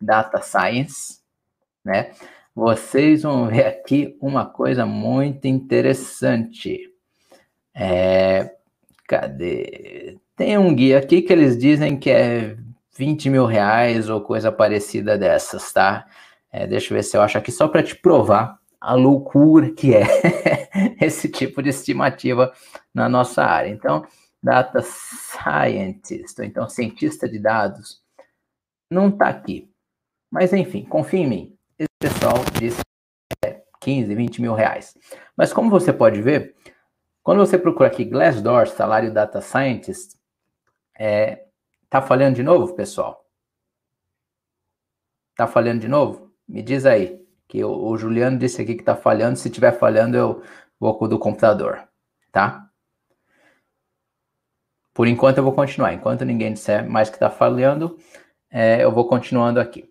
Data Science, né? Vocês vão ver aqui uma coisa muito interessante. É, cadê? Tem um guia aqui que eles dizem que é 20 mil reais ou coisa parecida dessas, tá? É, deixa eu ver se eu acho aqui só para te provar a loucura que é esse tipo de estimativa na nossa área. Então, data scientist, ou então cientista de dados, não está aqui. Mas enfim, confia em mim. Esse pessoal disse é 15, 20 mil reais. Mas como você pode ver, quando você procura aqui Glassdoor, salário data scientist, é, tá falhando de novo, pessoal? Tá falhando de novo? Me diz aí. Que o, o Juliano disse aqui que tá falhando. Se tiver falhando, eu vou do computador, tá? Por enquanto eu vou continuar. Enquanto ninguém disser mais que tá falhando, é, eu vou continuando aqui.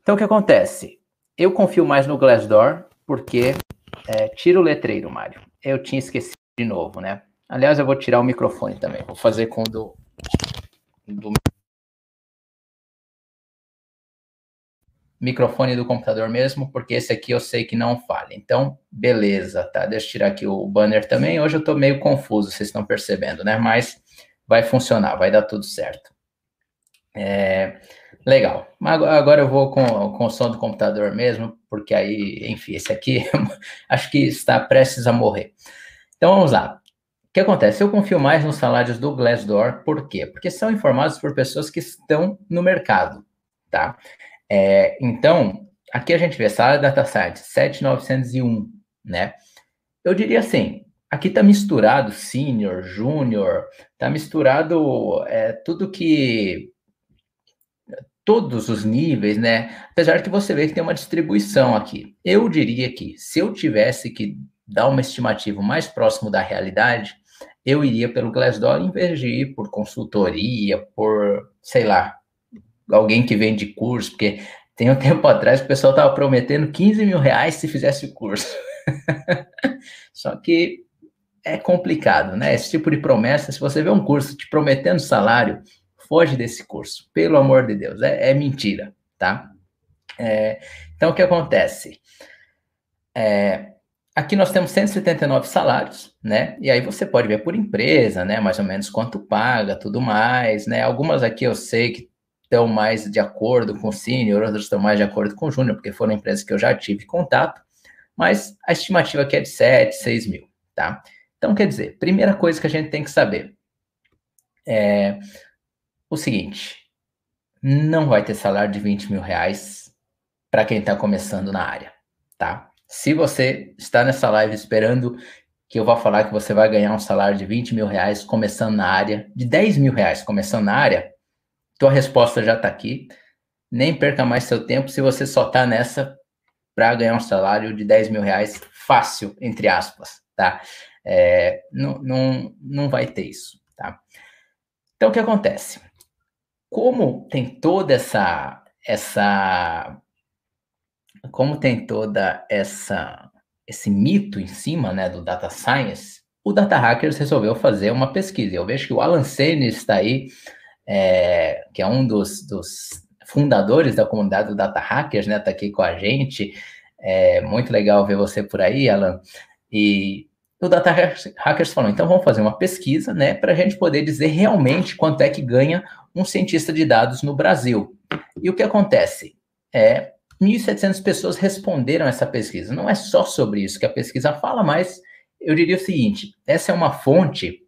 Então, o que acontece? Eu confio mais no Glassdoor, porque é, tira o letreiro, Mário. Eu tinha esquecido de novo, né? Aliás, eu vou tirar o microfone também. Vou fazer com o do, do microfone do computador mesmo, porque esse aqui eu sei que não falha. Então, beleza, tá? Deixa eu tirar aqui o banner também. Hoje eu tô meio confuso, vocês estão percebendo, né? Mas vai funcionar, vai dar tudo certo. É, legal. Agora eu vou com, com o som do computador mesmo, porque aí, enfim, esse aqui acho que está prestes a morrer. Então vamos lá. O que acontece? Eu confio mais nos salários do Glassdoor, por quê? Porque são informados por pessoas que estão no mercado, tá? É, então, aqui a gente vê salário Data Science 7,901, né? Eu diria assim, aqui está misturado senior, júnior, está misturado é, tudo que todos os níveis, né? Apesar que você vê que tem uma distribuição aqui. Eu diria que se eu tivesse que dar uma estimativa mais próximo da realidade, eu iria pelo Glassdoor em vez de ir por consultoria, por, sei lá, alguém que vende curso, porque tem um tempo atrás o pessoal estava prometendo 15 mil reais se fizesse o curso. Só que é complicado, né? Esse tipo de promessa, se você vê um curso te prometendo salário, foge desse curso, pelo amor de Deus, é, é mentira, tá? É, então, o que acontece? É, aqui nós temos 179 salários, né? E aí você pode ver por empresa, né? Mais ou menos quanto paga, tudo mais, né? Algumas aqui eu sei que estão mais de acordo com o senior, outras estão mais de acordo com o júnior, porque foram empresas que eu já tive contato, mas a estimativa aqui é de 7, 6 mil, tá? Então, quer dizer, primeira coisa que a gente tem que saber é o seguinte: não vai ter salário de 20 mil reais para quem está começando na área, tá? Se você está nessa live esperando que eu vá falar que você vai ganhar um salário de 20 mil reais começando na área, de 10 mil reais começando na área, tua resposta já está aqui. Nem perca mais seu tempo se você só está nessa para ganhar um salário de 10 mil reais fácil, entre aspas, tá? É, não, não, não vai ter isso, tá? Então, o que acontece? Como tem toda essa essa como tem toda essa esse mito em cima, né, do data science, o Data Hackers resolveu fazer uma pesquisa. Eu vejo que o Alan Sene está aí, é, que é um dos, dos, fundadores da comunidade do Data Hackers, né, está aqui com a gente. É muito legal ver você por aí, Alan. E o Data Hackers falou, então vamos fazer uma pesquisa, né, para a gente poder dizer realmente quanto é que ganha um cientista de dados no Brasil. E o que acontece? É, 1.700 pessoas responderam essa pesquisa. Não é só sobre isso que a pesquisa fala, mas eu diria o seguinte: essa é uma fonte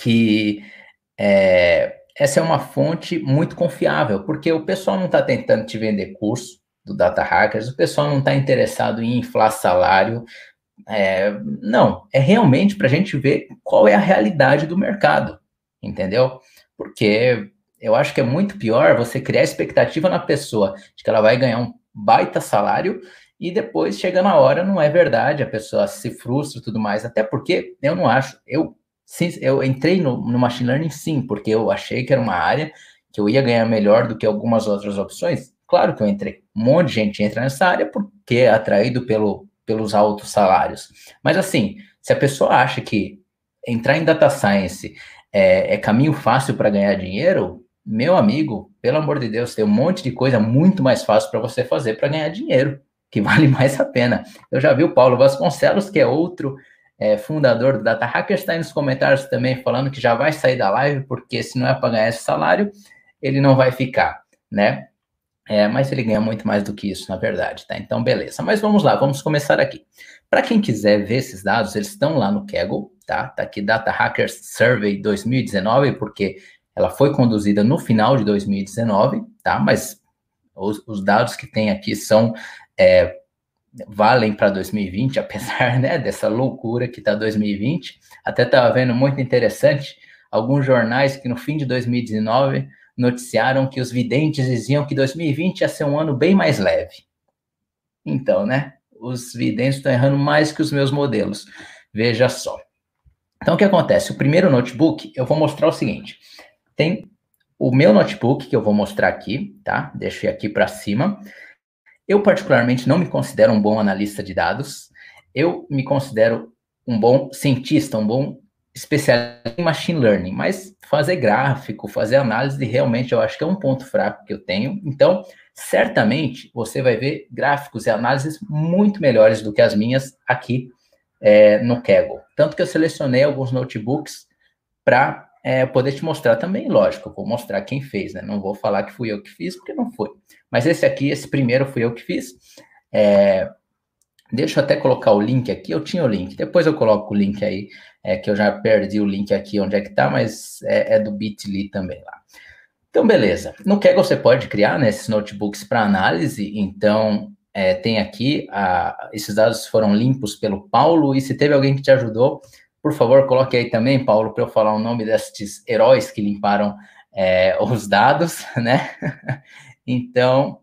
que é, essa é uma fonte muito confiável, porque o pessoal não está tentando te vender curso do Data Hackers, o pessoal não está interessado em inflar salário. É, não, é realmente para a gente ver qual é a realidade do mercado, entendeu? Porque eu acho que é muito pior você criar expectativa na pessoa de que ela vai ganhar um baita salário e depois chega na hora, não é verdade, a pessoa se frustra e tudo mais. Até porque eu não acho, eu, eu entrei no, no machine learning sim, porque eu achei que era uma área que eu ia ganhar melhor do que algumas outras opções. Claro que eu entrei. Um monte de gente entra nessa área porque é atraído pelo, pelos altos salários. Mas assim, se a pessoa acha que entrar em data science é, é caminho fácil para ganhar dinheiro, meu amigo, pelo amor de Deus, tem um monte de coisa muito mais fácil para você fazer para ganhar dinheiro, que vale mais a pena. Eu já vi o Paulo Vasconcelos, que é outro é, fundador do Data Hackers, está aí nos comentários também falando que já vai sair da live, porque se não é para ganhar esse salário, ele não vai ficar, né? É, mas ele ganha muito mais do que isso, na verdade, tá? Então, beleza. Mas vamos lá, vamos começar aqui. Para quem quiser ver esses dados, eles estão lá no Kaggle, tá? Tá aqui Data Hackers Survey 2019, porque ela foi conduzida no final de 2019, tá? Mas os, os dados que tem aqui são é, valem para 2020, apesar né, dessa loucura que está 2020. Até estava vendo muito interessante alguns jornais que no fim de 2019 noticiaram que os videntes diziam que 2020 ia ser um ano bem mais leve. Então, né? Os videntes estão errando mais que os meus modelos. Veja só. Então, o que acontece? O primeiro notebook, eu vou mostrar o seguinte. Tem o meu notebook, que eu vou mostrar aqui, tá? Deixei aqui para cima. Eu, particularmente, não me considero um bom analista de dados. Eu me considero um bom cientista, um bom especialista em machine learning, mas fazer gráfico, fazer análise, realmente eu acho que é um ponto fraco que eu tenho. Então, certamente você vai ver gráficos e análises muito melhores do que as minhas aqui é, no Kaggle. Tanto que eu selecionei alguns notebooks para é, poder te mostrar também, lógico, vou mostrar quem fez, né? Não vou falar que fui eu que fiz, porque não foi. Mas esse aqui, esse primeiro fui eu que fiz. É, deixa eu até colocar o link aqui, eu tinha o link, depois eu coloco o link aí é que eu já perdi o link aqui onde é que tá, mas é, é do Bitly também lá. Então, beleza. No Kaggle você pode criar né, esses notebooks para análise, então é, tem aqui, a, esses dados foram limpos pelo Paulo, e se teve alguém que te ajudou, por favor, coloque aí também, Paulo, para eu falar o nome desses heróis que limparam é, os dados, né? então,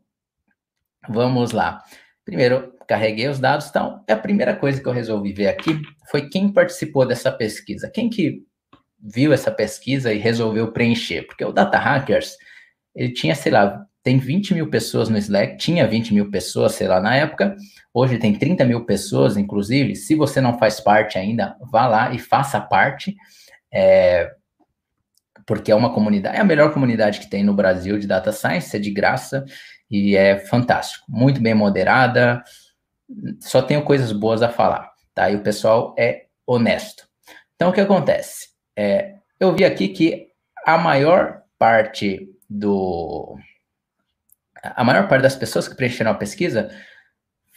vamos lá. Primeiro, carreguei os dados, então, a primeira coisa que eu resolvi ver aqui foi quem participou dessa pesquisa, quem que viu essa pesquisa e resolveu preencher, porque o Data Hackers, ele tinha, sei lá, tem 20 mil pessoas no Slack, tinha 20 mil pessoas, sei lá, na época, hoje tem 30 mil pessoas, inclusive, se você não faz parte ainda, vá lá e faça parte, é, porque é uma comunidade, é a melhor comunidade que tem no Brasil de Data Science, é de graça, e é fantástico, muito bem moderada, só tenho coisas boas a falar, tá? E o pessoal é honesto. Então, o que acontece? É, eu vi aqui que a maior parte do... A maior parte das pessoas que preencheram a pesquisa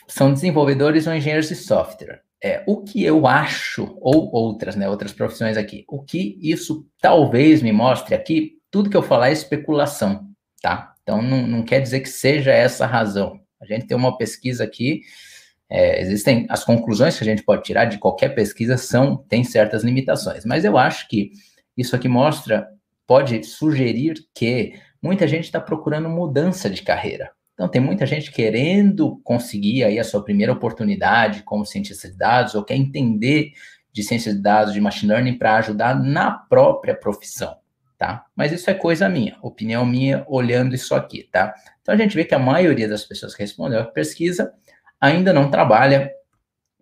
são desenvolvedores ou engenheiros de software. É, o que eu acho, ou outras, né, outras profissões aqui, o que isso talvez me mostre aqui, tudo que eu falar é especulação, tá? Então, não, não quer dizer que seja essa a razão. A gente tem uma pesquisa aqui é, existem as conclusões que a gente pode tirar de qualquer pesquisa são tem certas limitações, mas eu acho que isso aqui mostra pode sugerir que muita gente está procurando mudança de carreira. Então tem muita gente querendo conseguir aí a sua primeira oportunidade como cientista de dados ou quer entender de ciência de dados, de machine learning para ajudar na própria profissão, tá? Mas isso é coisa minha, opinião minha olhando isso aqui, tá? Então a gente vê que a maioria das pessoas que respondeu a pesquisa ainda não trabalha,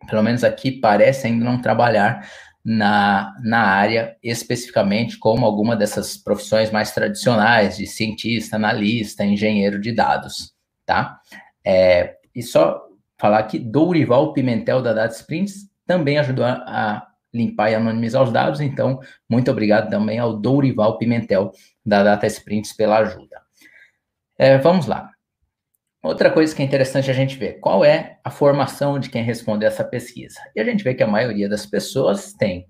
pelo menos aqui parece ainda não trabalhar na, na área especificamente como alguma dessas profissões mais tradicionais de cientista, analista, engenheiro de dados, tá? É, e só falar que Dourival Pimentel da Data Sprints também ajudou a, a limpar e anonimizar os dados, então muito obrigado também ao Dourival Pimentel da Data Sprints pela ajuda. É, vamos lá. Outra coisa que é interessante a gente ver, qual é a formação de quem respondeu essa pesquisa? E a gente vê que a maioria das pessoas tem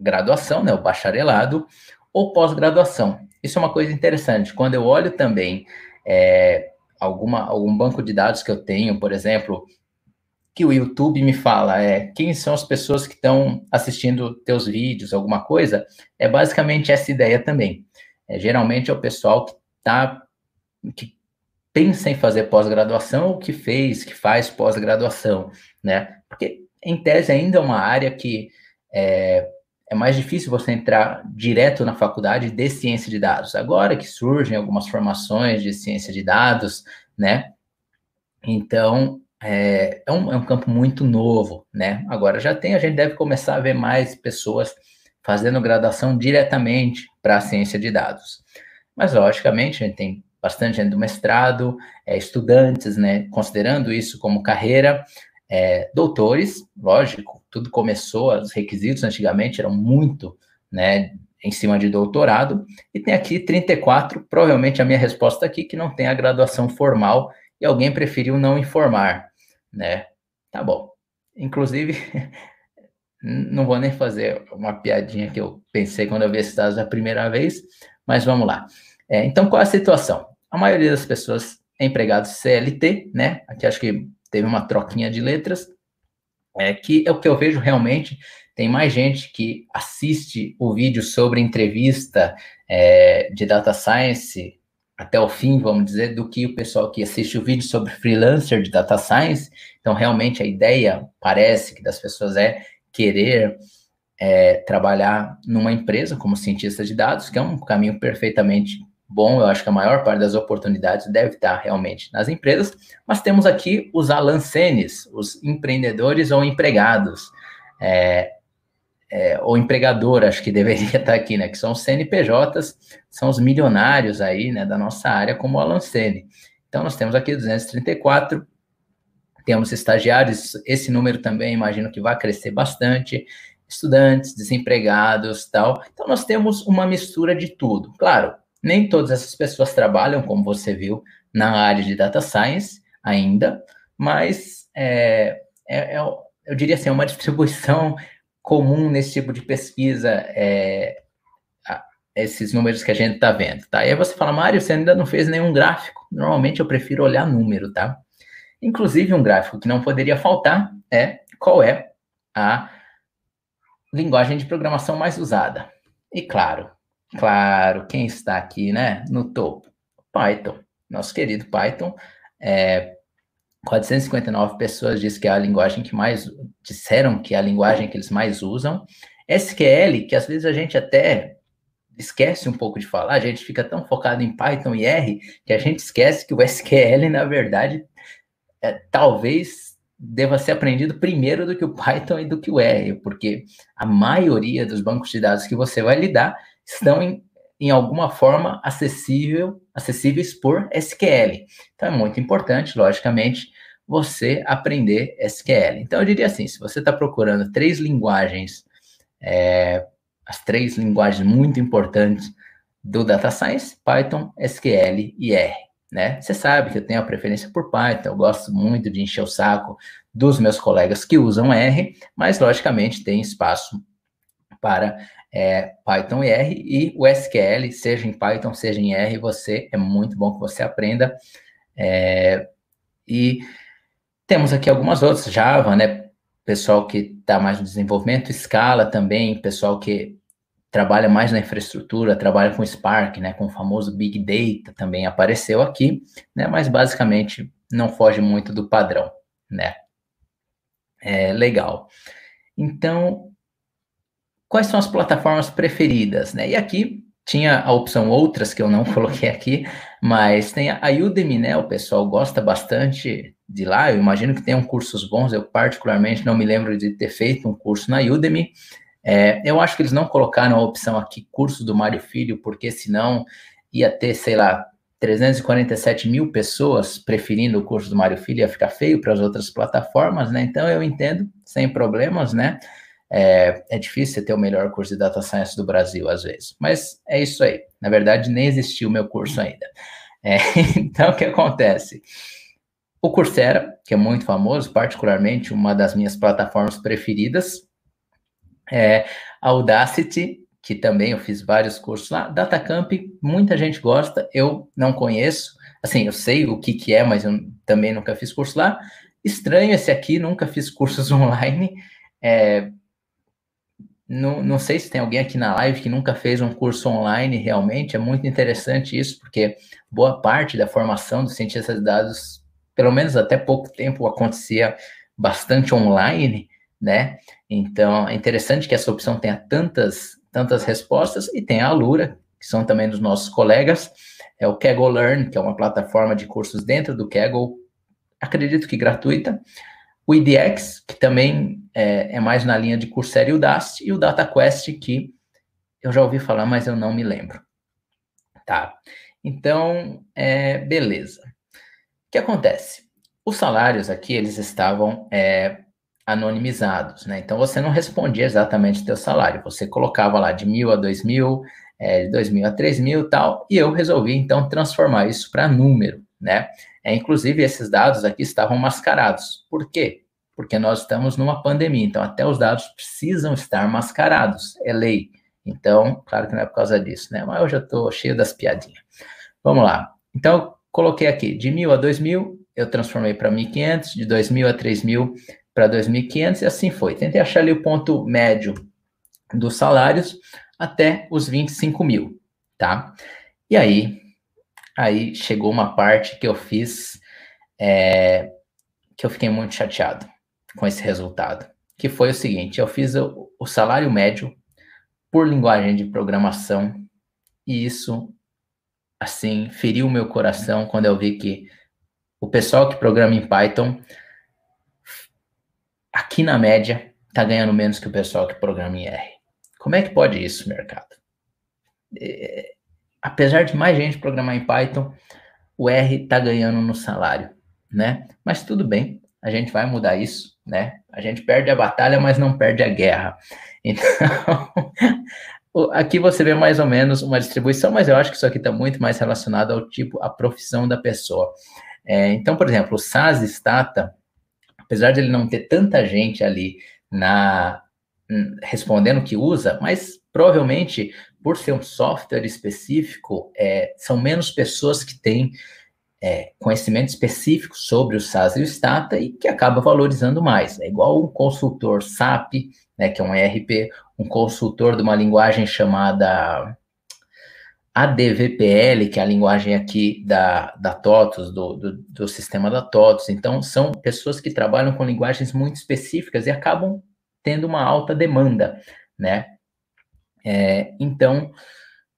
graduação, né, o bacharelado, ou pós-graduação. Isso é uma coisa interessante. Quando eu olho também é, alguma, algum banco de dados que eu tenho, por exemplo, que o YouTube me fala é quem são as pessoas que estão assistindo teus vídeos, alguma coisa, é basicamente essa ideia também. É, geralmente é o pessoal que tá que pensa em fazer pós-graduação ou que fez, que faz pós-graduação, né? Porque, em tese, ainda é uma área que é, é mais difícil você entrar direto na faculdade de ciência de dados. Agora que surgem algumas formações de ciência de dados, né? Então, é, é, um, é um campo muito novo, né? Agora já tem, a gente deve começar a ver mais pessoas fazendo graduação diretamente para a ciência de dados. Mas, logicamente, a gente tem bastante gente do mestrado, é, estudantes, né, considerando isso como carreira, é, doutores, lógico, tudo começou, os requisitos antigamente eram muito, né, em cima de doutorado, e tem aqui 34, provavelmente a minha resposta aqui, que não tem a graduação formal, e alguém preferiu não informar, né, tá bom. Inclusive, não vou nem fazer uma piadinha que eu pensei quando eu vi esses dados a primeira vez, mas vamos lá. É, então, qual é a situação? A maioria das pessoas é empregado CLT, né? Aqui acho que teve uma troquinha de letras, é que é o que eu vejo realmente. Tem mais gente que assiste o vídeo sobre entrevista é, de data science até o fim, vamos dizer, do que o pessoal que assiste o vídeo sobre freelancer de data science. Então, realmente, a ideia parece que das pessoas é querer é, trabalhar numa empresa como cientista de dados, que é um caminho perfeitamente bom. Eu acho que a maior parte das oportunidades deve estar realmente nas empresas, mas temos aqui os alancenes, os empreendedores ou empregados. É, é, ou empregador, acho que deveria estar aqui, né? Que são os CNPJs, são os milionários aí, né, da nossa área, como o Alan Sene. Então, nós temos aqui 234, temos estagiários, esse número também imagino que vai crescer bastante, estudantes, desempregados, tal. Então, nós temos uma mistura de tudo. Claro, nem todas essas pessoas trabalham, como você viu, na área de data science ainda, mas é, é, é eu diria assim, é uma distribuição comum nesse tipo de pesquisa é, esses números que a gente está vendo, tá? E aí você fala, Mário, você ainda não fez nenhum gráfico. Normalmente eu prefiro olhar número, tá? Inclusive, um gráfico que não poderia faltar é qual é a linguagem de programação mais usada. E claro, claro, quem está aqui, né, no topo? Python. Nosso querido Python. É, 459 pessoas diz que é a linguagem que mais disseram que é a linguagem que eles mais usam. SQL, que às vezes a gente até esquece um pouco de falar, a gente fica tão focado em Python e R que a gente esquece que o SQL, na verdade, é, talvez deva ser aprendido primeiro do que o Python e do que o R, porque a maioria dos bancos de dados que você vai lidar estão em, em alguma forma acessível, acessíveis por SQL. Então é muito importante, logicamente, você aprender SQL. Então eu diria assim, se você está procurando três linguagens, é, as três linguagens muito importantes do Data Science, Python, SQL e R. Né? Você sabe que eu tenho a preferência por Python, eu gosto muito de encher o saco dos meus colegas que usam R, mas logicamente tem espaço para é, Python e R, e o SQL, seja em Python, seja em R, você é muito bom que você aprenda. É, e temos aqui algumas outras, Java, né? Pessoal que está mais no desenvolvimento, Scala também, pessoal que trabalha mais na infraestrutura, trabalha com Spark, né? Com o famoso Big Data também apareceu aqui, né? Mas basicamente não foge muito do padrão, né? É legal. Então, quais são as plataformas preferidas, né? E aqui tinha a opção outras que eu não coloquei aqui, mas tem a Udemy, né? O pessoal gosta bastante de lá. Eu imagino que tenham cursos bons. Eu particularmente não me lembro de ter feito um curso na Udemy. É, eu acho que eles não colocaram a opção aqui curso do Mário Filho, porque senão ia ter, sei lá, 347 mil pessoas preferindo o curso do Mário Filho, ia ficar feio para as outras plataformas, né? Então eu entendo, sem problemas, né? É, é difícil ter o melhor curso de Data Science do Brasil, às vezes. Mas é isso aí. Na verdade, nem existiu o meu curso ainda. É, então, o que acontece? O Coursera, que é muito famoso, particularmente uma das minhas plataformas preferidas. É, Audacity, que também eu fiz vários cursos lá. Datacamp, muita gente gosta, eu não conheço. Assim, eu sei o que, que é, mas eu também nunca fiz curso lá. Estranho esse aqui, nunca fiz cursos online. É, não, não sei se tem alguém aqui na live que nunca fez um curso online, realmente, é muito interessante isso, porque boa parte da formação dos cientistas de dados, pelo menos até pouco tempo, acontecia bastante online, né? Então, é interessante que essa opção tenha tantas, tantas respostas, e tem a Alura, que são também dos nossos colegas, é o Kaggle Learn, que é uma plataforma de cursos dentro do Kaggle, acredito que gratuita, o IDX, que também é, é mais na linha de Coursera e Udacity, e o DataQuest, que eu já ouvi falar, mas eu não me lembro. Tá? Então, é, beleza. O que acontece? Os salários aqui, eles estavam é, anonimizados, né? Então, você não respondia exatamente o teu salário. Você colocava lá de mil a dois mil, é, de dois mil a três mil e tal, e eu resolvi, então, transformar isso para número, né? É, inclusive, esses dados aqui estavam mascarados. Por quê? Porque nós estamos numa pandemia, então até os dados precisam estar mascarados, é lei. Então, claro que não é por causa disso, né? Mas eu já estou cheio das piadinhas. Vamos lá. Então, coloquei aqui, de mil a dois mil, eu transformei para 1.500, de 2.000 a 3.000 para 2.500 e assim foi. Tentei achar ali o ponto médio dos salários até os 25 mil, tá? E aí, aí chegou uma parte que eu fiz é, que eu fiquei muito chateado com esse resultado, que foi o seguinte, eu fiz o, o salário médio por linguagem de programação e isso, assim, feriu meu coração quando eu vi que o pessoal que programa em Python, aqui na média, está ganhando menos que o pessoal que programa em R. Como é que pode isso, mercado? É, apesar de mais gente programar em Python, o R está ganhando no salário, né? Mas tudo bem, a gente vai mudar isso, né? A gente perde a batalha, mas não perde a guerra. Então, aqui você vê mais ou menos uma distribuição, mas eu acho que isso aqui está muito mais relacionado ao tipo, à profissão da pessoa. É, então, por exemplo, o SAS Stata, apesar de ele não ter tanta gente ali na hum, respondendo que usa, mas provavelmente por ser um software específico, é, são menos pessoas que têm é, conhecimento específico sobre o SAS e o Stata e que acaba valorizando mais. É igual um consultor SAP, né, que é um ERP, um consultor de uma linguagem chamada ADVPL, que é a linguagem aqui da, da TOTUS, do, do, do sistema da TOTUS. Então, são pessoas que trabalham com linguagens muito específicas e acabam tendo uma alta demanda, né? É, então,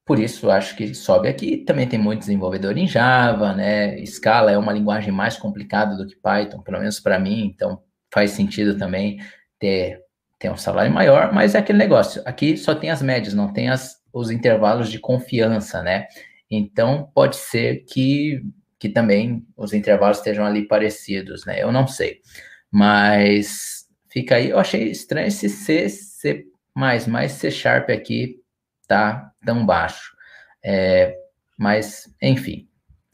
por isso, acho que sobe aqui. Também tem muito desenvolvedor em Java, né? Scala é uma linguagem mais complicada do que Python, pelo menos para mim, então faz sentido também ter, ter um salário maior, mas é aquele negócio. Aqui só tem as médias, não tem as, os intervalos de confiança, né? Então, pode ser que, que também os intervalos estejam ali parecidos, né? Eu não sei. Mas fica aí. Eu achei estranho esse C, C++, mais C Sharp aqui tá tão baixo. É, mas, enfim,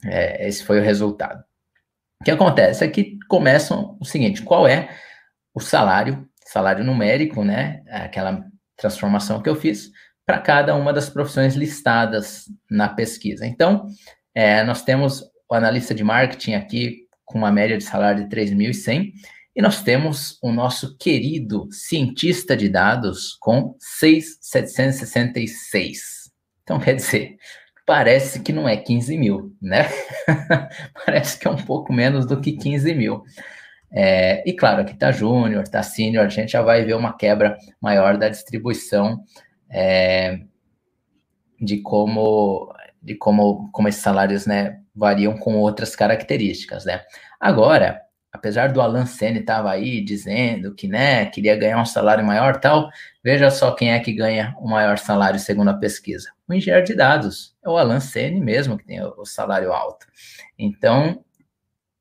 é, esse foi o resultado. O que acontece? Aqui começam o seguinte: qual é o salário, salário numérico, né? Aquela transformação que eu fiz para cada uma das profissões listadas na pesquisa. Então, é, nós temos o analista de marketing aqui com uma média de salário de 3.100 e nós temos o nosso querido cientista de dados com 6,766. Então, quer dizer, parece que não é 15 mil, né? parece que é um pouco menos do que 15 mil. É, e claro, aqui está júnior, está sênior, a gente já vai ver uma quebra maior da distribuição é, de como de como, como esses salários né, variam com outras características. Né? Agora, apesar do Alan Senna estava aí dizendo que, né, queria ganhar um salário maior tal, veja só quem é que ganha o maior salário segundo a pesquisa. O engenheiro de dados, é o Alan Senna mesmo que tem o, salário alto. Então,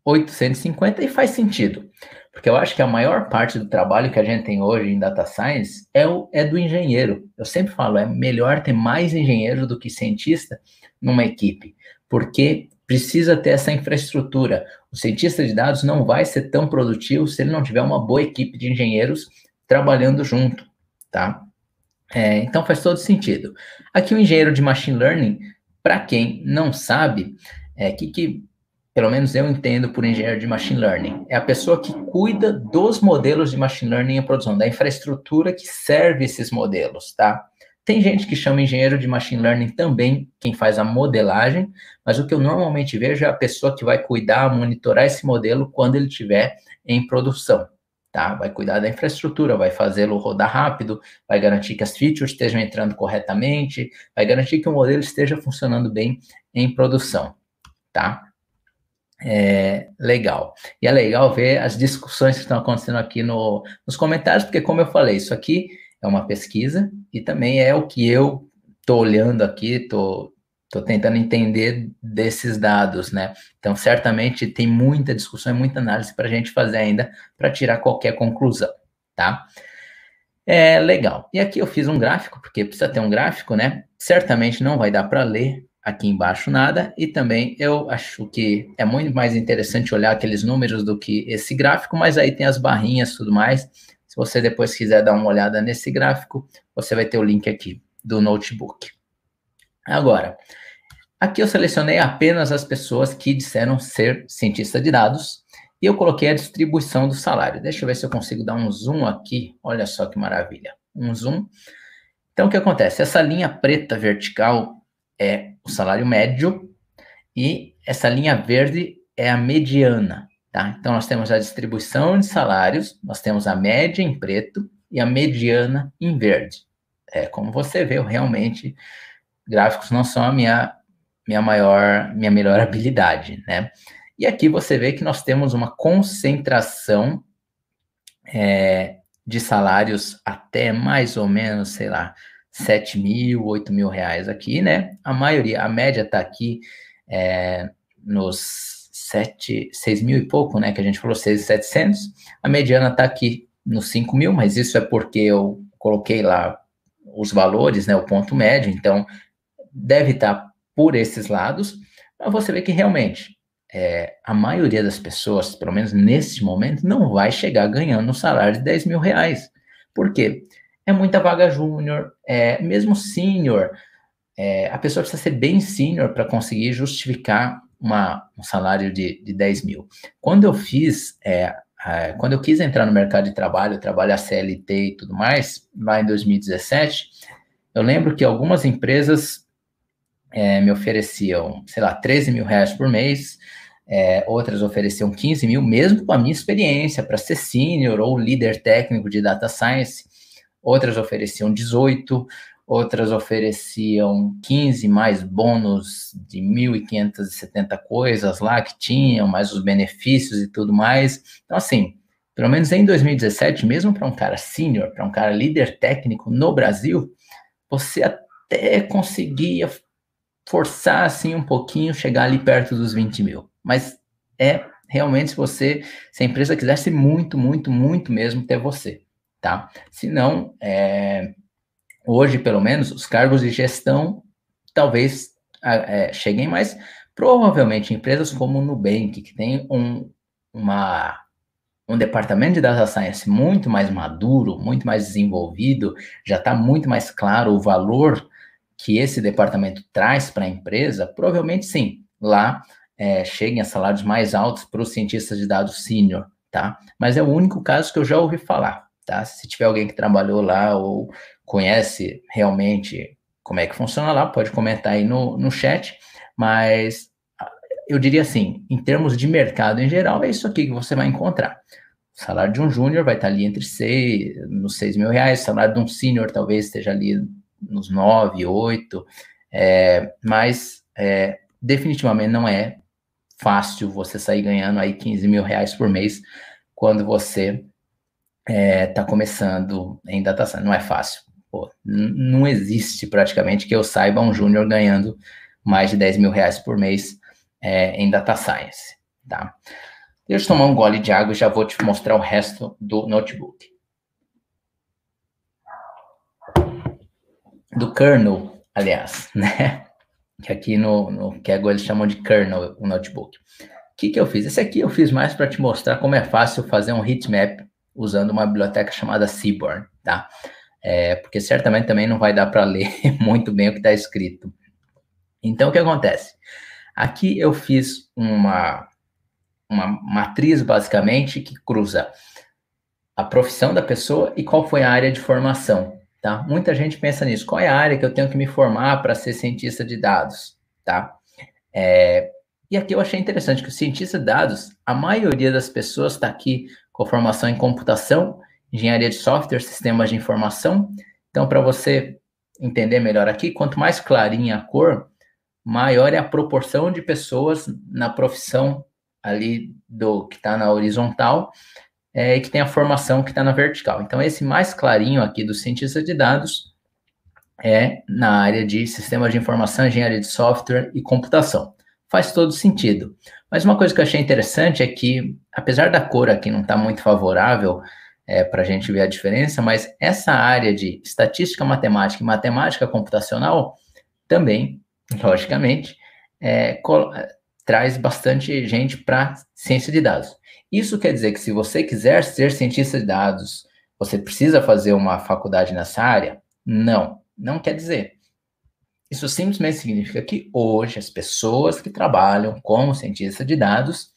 850 e faz sentido. Porque eu acho que a maior parte do trabalho que a gente tem hoje em data science é, o, é do engenheiro. Eu sempre falo, é melhor ter mais engenheiro do que cientista numa equipe, porque precisa ter essa infraestrutura. O cientista de dados não vai ser tão produtivo se ele não tiver uma boa equipe de engenheiros trabalhando junto, tá? É, então faz todo sentido. Aqui o engenheiro de machine learning, para quem não sabe, é que, que pelo menos eu entendo por engenheiro de machine learning, é a pessoa que cuida dos modelos de machine learning em produção, da infraestrutura que serve esses modelos, tá? Tem gente que chama engenheiro de machine learning também, quem faz a modelagem, mas o que eu normalmente vejo é a pessoa que vai cuidar, monitorar esse modelo quando ele estiver em produção, tá? Vai cuidar da infraestrutura, vai fazê-lo rodar rápido, vai garantir que as features estejam entrando corretamente, vai garantir que o modelo esteja funcionando bem em produção, tá? É legal. E é legal ver as discussões que estão acontecendo aqui no, nos comentários, porque, como eu falei, isso aqui é uma pesquisa e também é o que eu estou olhando aqui, estou Estou tentando entender desses dados, né? Então, certamente tem muita discussão e muita análise para a gente fazer ainda para tirar qualquer conclusão, tá? É legal. E aqui eu fiz um gráfico, porque precisa ter um gráfico, né? Certamente não vai dar para ler aqui embaixo nada, e também eu acho que é muito mais interessante olhar aqueles números do que esse gráfico, mas aí tem as barrinhas e tudo mais. Se você depois quiser dar uma olhada nesse gráfico, você vai ter o link aqui do notebook. Agora, aqui eu selecionei apenas as pessoas que disseram ser cientista de dados e eu coloquei a distribuição do salário. Deixa eu ver se eu consigo dar um zoom aqui. Olha só que maravilha. Um zoom. Então, o que acontece? Essa linha preta vertical é o salário médio e essa linha verde é a mediana, tá? Então, nós temos a distribuição de salários, nós temos a média em preto e a mediana em verde. É, como você vê, realmente gráficos não são a minha, minha maior, minha melhor habilidade, né? E aqui você vê que nós temos uma concentração é, de salários até mais ou menos, sei lá, 7 mil, 8 mil reais aqui, né? A maioria, a média está aqui é, nos 7, 6 mil e pouco, né? Que a gente falou 6,700. A mediana está aqui nos 5 mil, mas isso é porque eu coloquei lá os valores, né? O ponto médio, então deve estar por esses lados, mas você vê que realmente é, a maioria das pessoas, pelo menos nesse momento, não vai chegar ganhando um salário de 10 mil reais. Por quê? É muita vaga júnior, é, mesmo sênior, é, a pessoa precisa ser bem sênior para conseguir justificar uma, um salário de, de 10 mil. Quando eu fiz, é, quando eu quis entrar no mercado de trabalho, trabalhar CLT e tudo mais, lá em 2017, eu lembro que algumas empresas é, me ofereciam, sei lá, 13 mil reais por mês, é, outras ofereciam 15 mil, mesmo com a minha experiência para ser senior ou líder técnico de data science, outras ofereciam 18, outras ofereciam 15 mais bônus de 1.570 coisas lá que tinham, mais os benefícios e tudo mais. Então, assim, pelo menos em 2017, mesmo para um cara senior, para um cara líder técnico no Brasil, você até conseguia forçar assim um pouquinho, chegar ali perto dos 20 mil. Mas é realmente se você, se a empresa quisesse muito, muito, muito mesmo ter você, tá? Se não, é, hoje pelo menos, os cargos de gestão talvez é, cheguem mais, provavelmente empresas como o Nubank, que tem um, uma, um departamento de data science muito mais maduro, muito mais desenvolvido, já está muito mais claro o valor que esse departamento traz para a empresa, provavelmente sim, lá é, cheguem a salários mais altos para os cientistas de dados sênior, tá? Mas é o único caso que eu já ouvi falar, tá? Se tiver alguém que trabalhou lá ou conhece realmente como é que funciona lá, pode comentar aí no, no chat, mas eu diria assim, em termos de mercado em geral, é isso aqui que você vai encontrar. O salário de um júnior vai estar ali entre seis, nos 6 mil reais, o salário de um sênior talvez esteja ali nos 9, 8, é, mas é, definitivamente não é fácil você sair ganhando aí 15 mil reais por mês quando você está é, tá começando em data science. Não é fácil. Pô, não existe praticamente que eu saiba um júnior ganhando mais de 10 mil reais por mês é, em data science, tá? Deixa eu tomar um gole de água e já vou te mostrar o resto do notebook. do kernel, aliás, né? Que aqui no, no Kaggle eles chamam de kernel o notebook. O que, que eu fiz? Esse aqui eu fiz mais para te mostrar como é fácil fazer um heatmap usando uma biblioteca chamada Seaborn, tá? É, porque certamente também não vai dar para ler muito bem o que está escrito. Então, o que acontece? Aqui eu fiz uma, uma matriz, basicamente, que cruza a profissão da pessoa e qual foi a área de formação. Tá? Muita gente pensa nisso. Qual é a área que eu tenho que me formar para ser cientista de dados? Tá? É, e aqui eu achei interessante que o cientista de dados, a maioria das pessoas está aqui com formação em computação, engenharia de software, sistemas de informação. Então, para você entender melhor aqui, quanto mais clarinha a cor, maior é a proporção de pessoas na profissão ali do que está na horizontal é, e que tem a formação que está na vertical. Então, esse mais clarinho aqui do cientista de dados é na área de sistemas de informação, engenharia de software e computação. Faz todo sentido. Mas uma coisa que eu achei interessante é que, apesar da cor aqui não estar tá muito favorável é, para a gente ver a diferença, mas essa área de estatística matemática e matemática computacional também, logicamente, é, traz bastante gente para ciência de dados. Isso quer dizer que se você quiser ser cientista de dados, você precisa fazer uma faculdade nessa área? Não, não quer dizer. Isso simplesmente significa que hoje as pessoas que trabalham como cientista de dados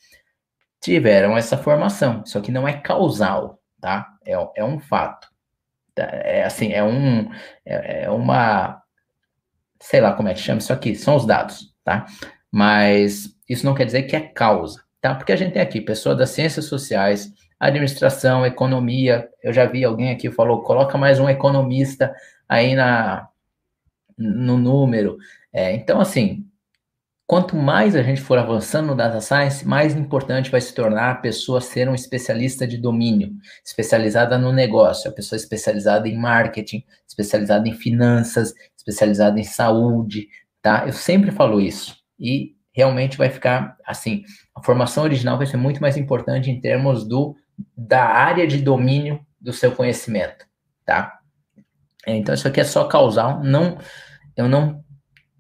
tiveram essa formação. Isso aqui não é causal, tá? É, é um fato. É assim, é um, é, é uma, sei lá como é que chama isso aqui, são os dados, tá? Mas isso não quer dizer que é causa, tá? Porque a gente tem aqui pessoa das ciências sociais, administração, economia. Eu já vi alguém aqui falou, coloca mais um economista aí na no número. É, então, assim, quanto mais a gente for avançando no data science, mais importante vai se tornar a pessoa ser um especialista de domínio, especializada no negócio, a pessoa especializada em marketing, especializada em finanças, especializada em saúde, tá? Eu sempre falo isso. E realmente vai ficar assim, a formação original vai ser muito mais importante em termos do da área de domínio do seu conhecimento, tá? Então isso aqui é só causal, não eu não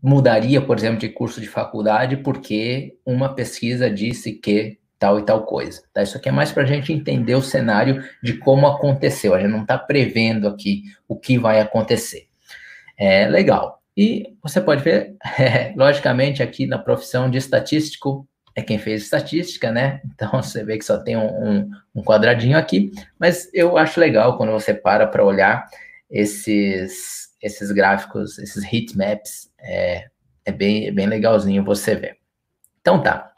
mudaria, por exemplo, de curso de faculdade porque uma pesquisa disse que tal e tal coisa. Tá? Isso aqui é mais para a gente entender o cenário de como aconteceu. A gente não está prevendo aqui o que vai acontecer. É legal. E você pode ver, é, logicamente, aqui na profissão de estatístico, é quem fez estatística, né? Então você vê que só tem um, um, um quadradinho aqui, mas eu acho legal quando você para para olhar esses, esses gráficos, esses heat maps, é, é, bem, é bem legalzinho você ver. Então tá.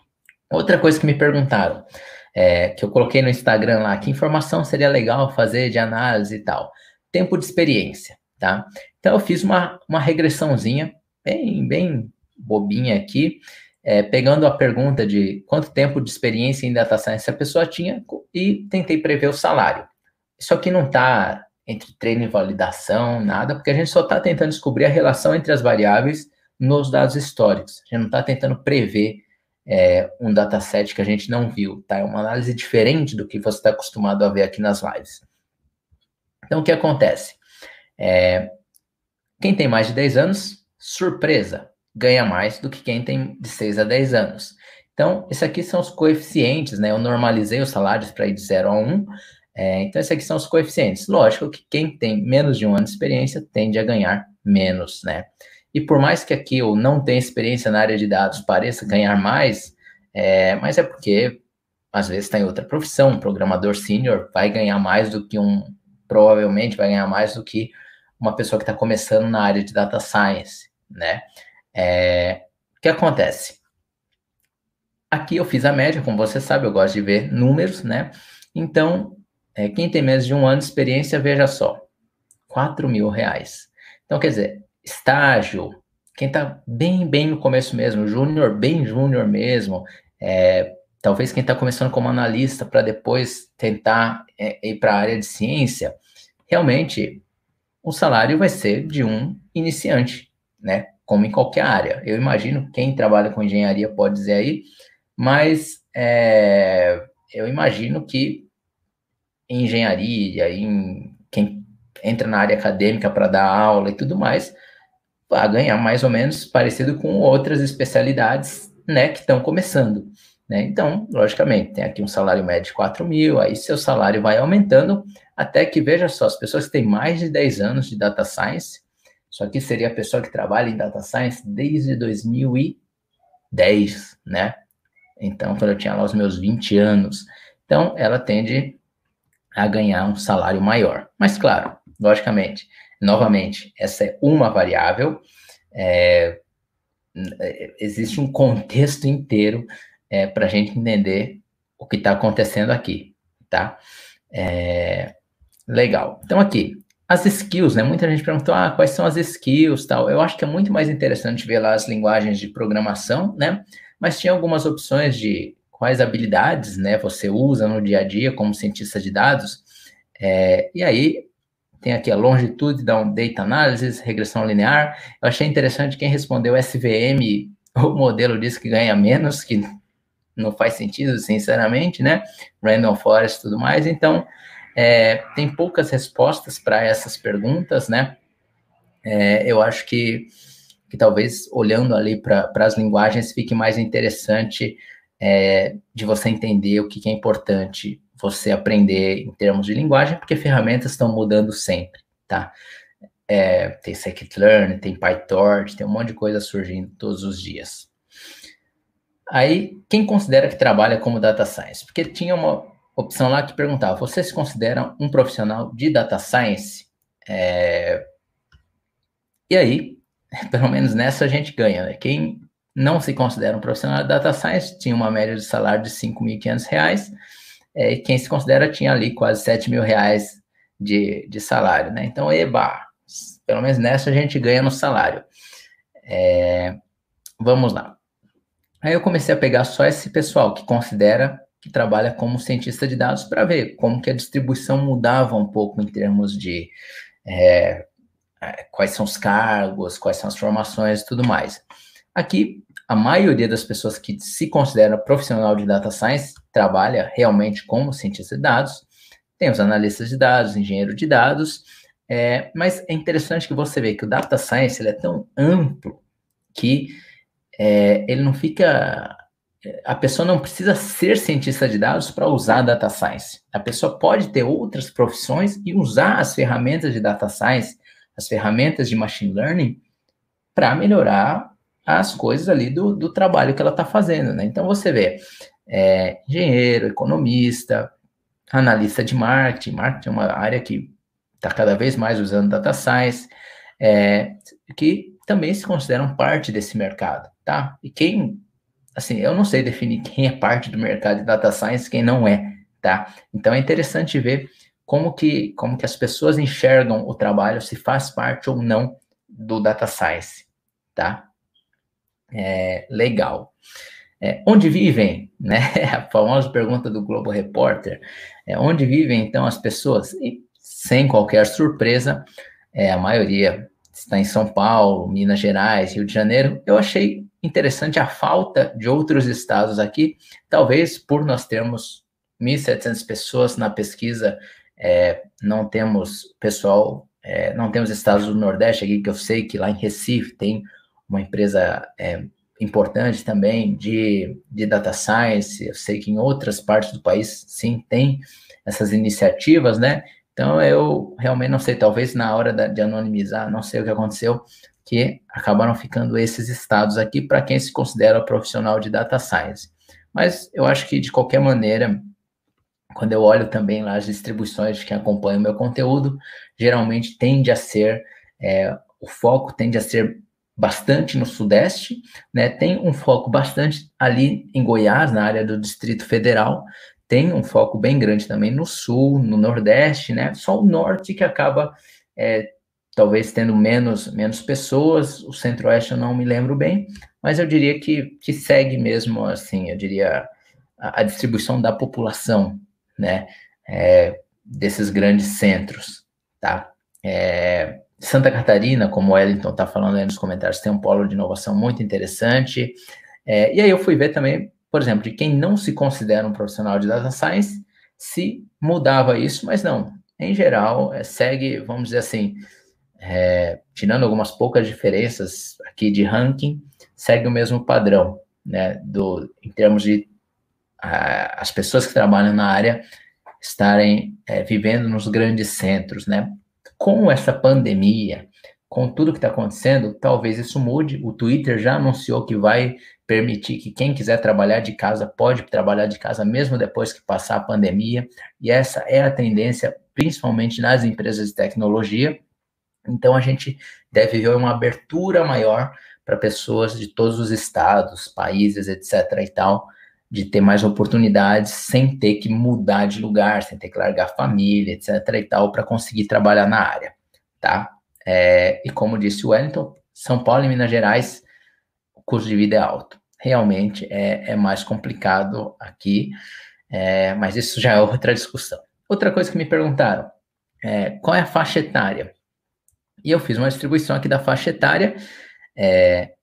Outra coisa que me perguntaram, é, que eu coloquei no Instagram lá, que informação seria legal fazer de análise e tal? Tempo de experiência, tá? Então eu fiz uma, uma regressãozinha bem, bem bobinha aqui, é, pegando a pergunta de quanto tempo de experiência em data science a pessoa tinha e tentei prever o salário. Isso aqui não está entre treino e validação, nada, porque a gente só está tentando descobrir a relação entre as variáveis nos dados históricos. A gente não está tentando prever é, um dataset que a gente não viu, tá? É uma análise diferente do que você está acostumado a ver aqui nas lives. Então, o que acontece? É, quem tem mais de 10 anos, surpresa, ganha mais do que quem tem de 6 a 10 anos. Então, esses aqui são os coeficientes, né? Eu normalizei os salários para ir de 0 a 1. É, então, esses aqui são os coeficientes. Lógico que quem tem menos de um ano de experiência tende a ganhar menos, né? E por mais que aqui eu não tenha experiência na área de dados, pareça ganhar mais, é, mas é porque às vezes está em outra profissão, um programador sênior vai ganhar mais do que um, provavelmente vai ganhar mais do que uma pessoa que está começando na área de data science, né? É, o que acontece? Aqui eu fiz a média, como você sabe, eu gosto de ver números, né? Então, é, quem tem menos de um ano de experiência, veja só, 4 mil reais. Então, quer dizer, estágio, quem está bem, bem no começo mesmo, júnior, bem júnior mesmo, é, talvez quem está começando como analista para depois tentar é, ir para a área de ciência, realmente o salário vai ser de um iniciante, né? Como em qualquer área. Eu imagino quem trabalha com engenharia pode dizer aí, mas é, eu imagino que em engenharia, em quem entra na área acadêmica para dar aula e tudo mais, vai ganhar mais ou menos parecido com outras especialidades, né, que estão começando. Né? Então, logicamente, tem aqui um salário médio de 4 mil, aí seu salário vai aumentando, até que, veja só, as pessoas que têm mais de 10 anos de data science, isso aqui seria a pessoa que trabalha em data science desde 2010, né? Então, quando eu tinha lá os meus 20 anos. Então, ela tende a ganhar um salário maior. Mas, claro, logicamente, novamente, essa é uma variável, é, existe um contexto inteiro é, para a gente entender o que está acontecendo aqui, tá? É, legal. Então, aqui, as skills, né? Muita gente perguntou, ah, quais são as skills, tal. Eu acho que é muito mais interessante ver lá as linguagens de programação, né? Mas tinha algumas opções de quais habilidades, né, você usa no dia a dia como cientista de dados. É, e aí, tem aqui a Longitudinal Data Analysis, regressão linear. Eu achei interessante quem respondeu SVM, o modelo diz que ganha menos, que não faz sentido, sinceramente, né? Random Forest e tudo mais. Então, é, tem poucas respostas para essas perguntas, né? É, eu acho que, que talvez olhando ali para as linguagens fique mais interessante é, de você entender o que, que é importante você aprender em termos de linguagem, porque ferramentas estão mudando sempre, tá? É, tem scikit-learn, tem PyTorch, tem um monte de coisa surgindo todos os dias. Aí, quem considera que trabalha como data science? Porque tinha uma opção lá que perguntava: você se considera um profissional de data science? É... E aí, pelo menos nessa a gente ganha, né? Quem não se considera um profissional de data science tinha uma média de salário de R$ 5.500, é, e quem se considera tinha ali quase R$ mil reais de, de salário, né? Então, eba, pelo menos nessa a gente ganha no salário. É... Vamos lá. Aí eu comecei a pegar só esse pessoal que considera que trabalha como cientista de dados para ver como que a distribuição mudava um pouco em termos de é, é, quais são os cargos, quais são as formações e tudo mais. Aqui, a maioria das pessoas que se considera profissional de data science trabalha realmente como cientista de dados. Tem os analistas de dados, engenheiro de dados, é, mas é interessante que você vê que o data science ele é tão amplo que é, ele não fica a pessoa não precisa ser cientista de dados para usar data science. A pessoa pode ter outras profissões e usar as ferramentas de data science, as ferramentas de machine learning, para melhorar as coisas ali do, do trabalho que ela está fazendo. Né? Então você vê é, engenheiro, economista, analista de marketing. Marketing é uma área que está cada vez mais usando data science, é, que também se consideram parte desse mercado, tá? E quem assim, eu não sei definir quem é parte do mercado de data science, quem não é, tá? Então é interessante ver como que, como que as pessoas enxergam o trabalho, se faz parte ou não do data science, tá? É, legal. É, onde vivem, né? A famosa pergunta do Globo Repórter. É, onde vivem, então, as pessoas? E, sem qualquer surpresa, é, a maioria está em São Paulo, Minas Gerais, Rio de Janeiro. Eu achei interessante a falta de outros estados aqui, talvez por nós termos 1.700 pessoas na pesquisa, é, não temos pessoal, é, não temos estados do Nordeste aqui, que eu sei que lá em Recife tem uma empresa é, importante também de, de data science, eu sei que em outras partes do país, sim, tem essas iniciativas, né? Então, eu realmente não sei, talvez na hora de anonimizar, não sei o que aconteceu, que acabaram ficando esses estados aqui para quem se considera profissional de data science. Mas eu acho que, de qualquer maneira, quando eu olho também lá as distribuições de quem acompanha o meu conteúdo, geralmente tende a ser, é, o foco tende a ser bastante no Sudeste, né? Tem um foco bastante ali em Goiás, na área do Distrito Federal, tem um foco bem grande também no Sul, no Nordeste, né? Só o Norte que acaba é, talvez tendo menos, menos pessoas, o Centro-Oeste eu não me lembro bem, mas eu diria que, que segue mesmo, assim, eu diria, a, a distribuição da população, né, é, desses grandes centros, tá? É, Santa Catarina, como o Wellington está falando aí nos comentários, tem um polo de inovação muito interessante, é, e aí eu fui ver também, por exemplo, de quem não se considera um profissional de data science, se mudava isso, mas não, em geral, é, segue, vamos dizer assim, é, tirando algumas poucas diferenças aqui de ranking, segue o mesmo padrão, né, do, em termos de a, as pessoas que trabalham na área estarem é, vivendo nos grandes centros, né. Com essa pandemia, com tudo que está acontecendo, talvez isso mude. O Twitter já anunciou que vai permitir que quem quiser trabalhar de casa pode trabalhar de casa mesmo depois que passar a pandemia. E essa é a tendência, principalmente nas empresas de tecnologia. Então, a gente deve ver uma abertura maior para pessoas de todos os estados, países, etc. e tal, de ter mais oportunidades sem ter que mudar de lugar, sem ter que largar família, etc. e tal, para conseguir trabalhar na área, tá? É, e como disse o Wellington, São Paulo e Minas Gerais, o custo de vida é alto. Realmente é, é mais complicado aqui, é, mas isso já é outra discussão. Outra coisa que me perguntaram, é, qual é a faixa etária? E eu fiz uma distribuição aqui da faixa etária. É,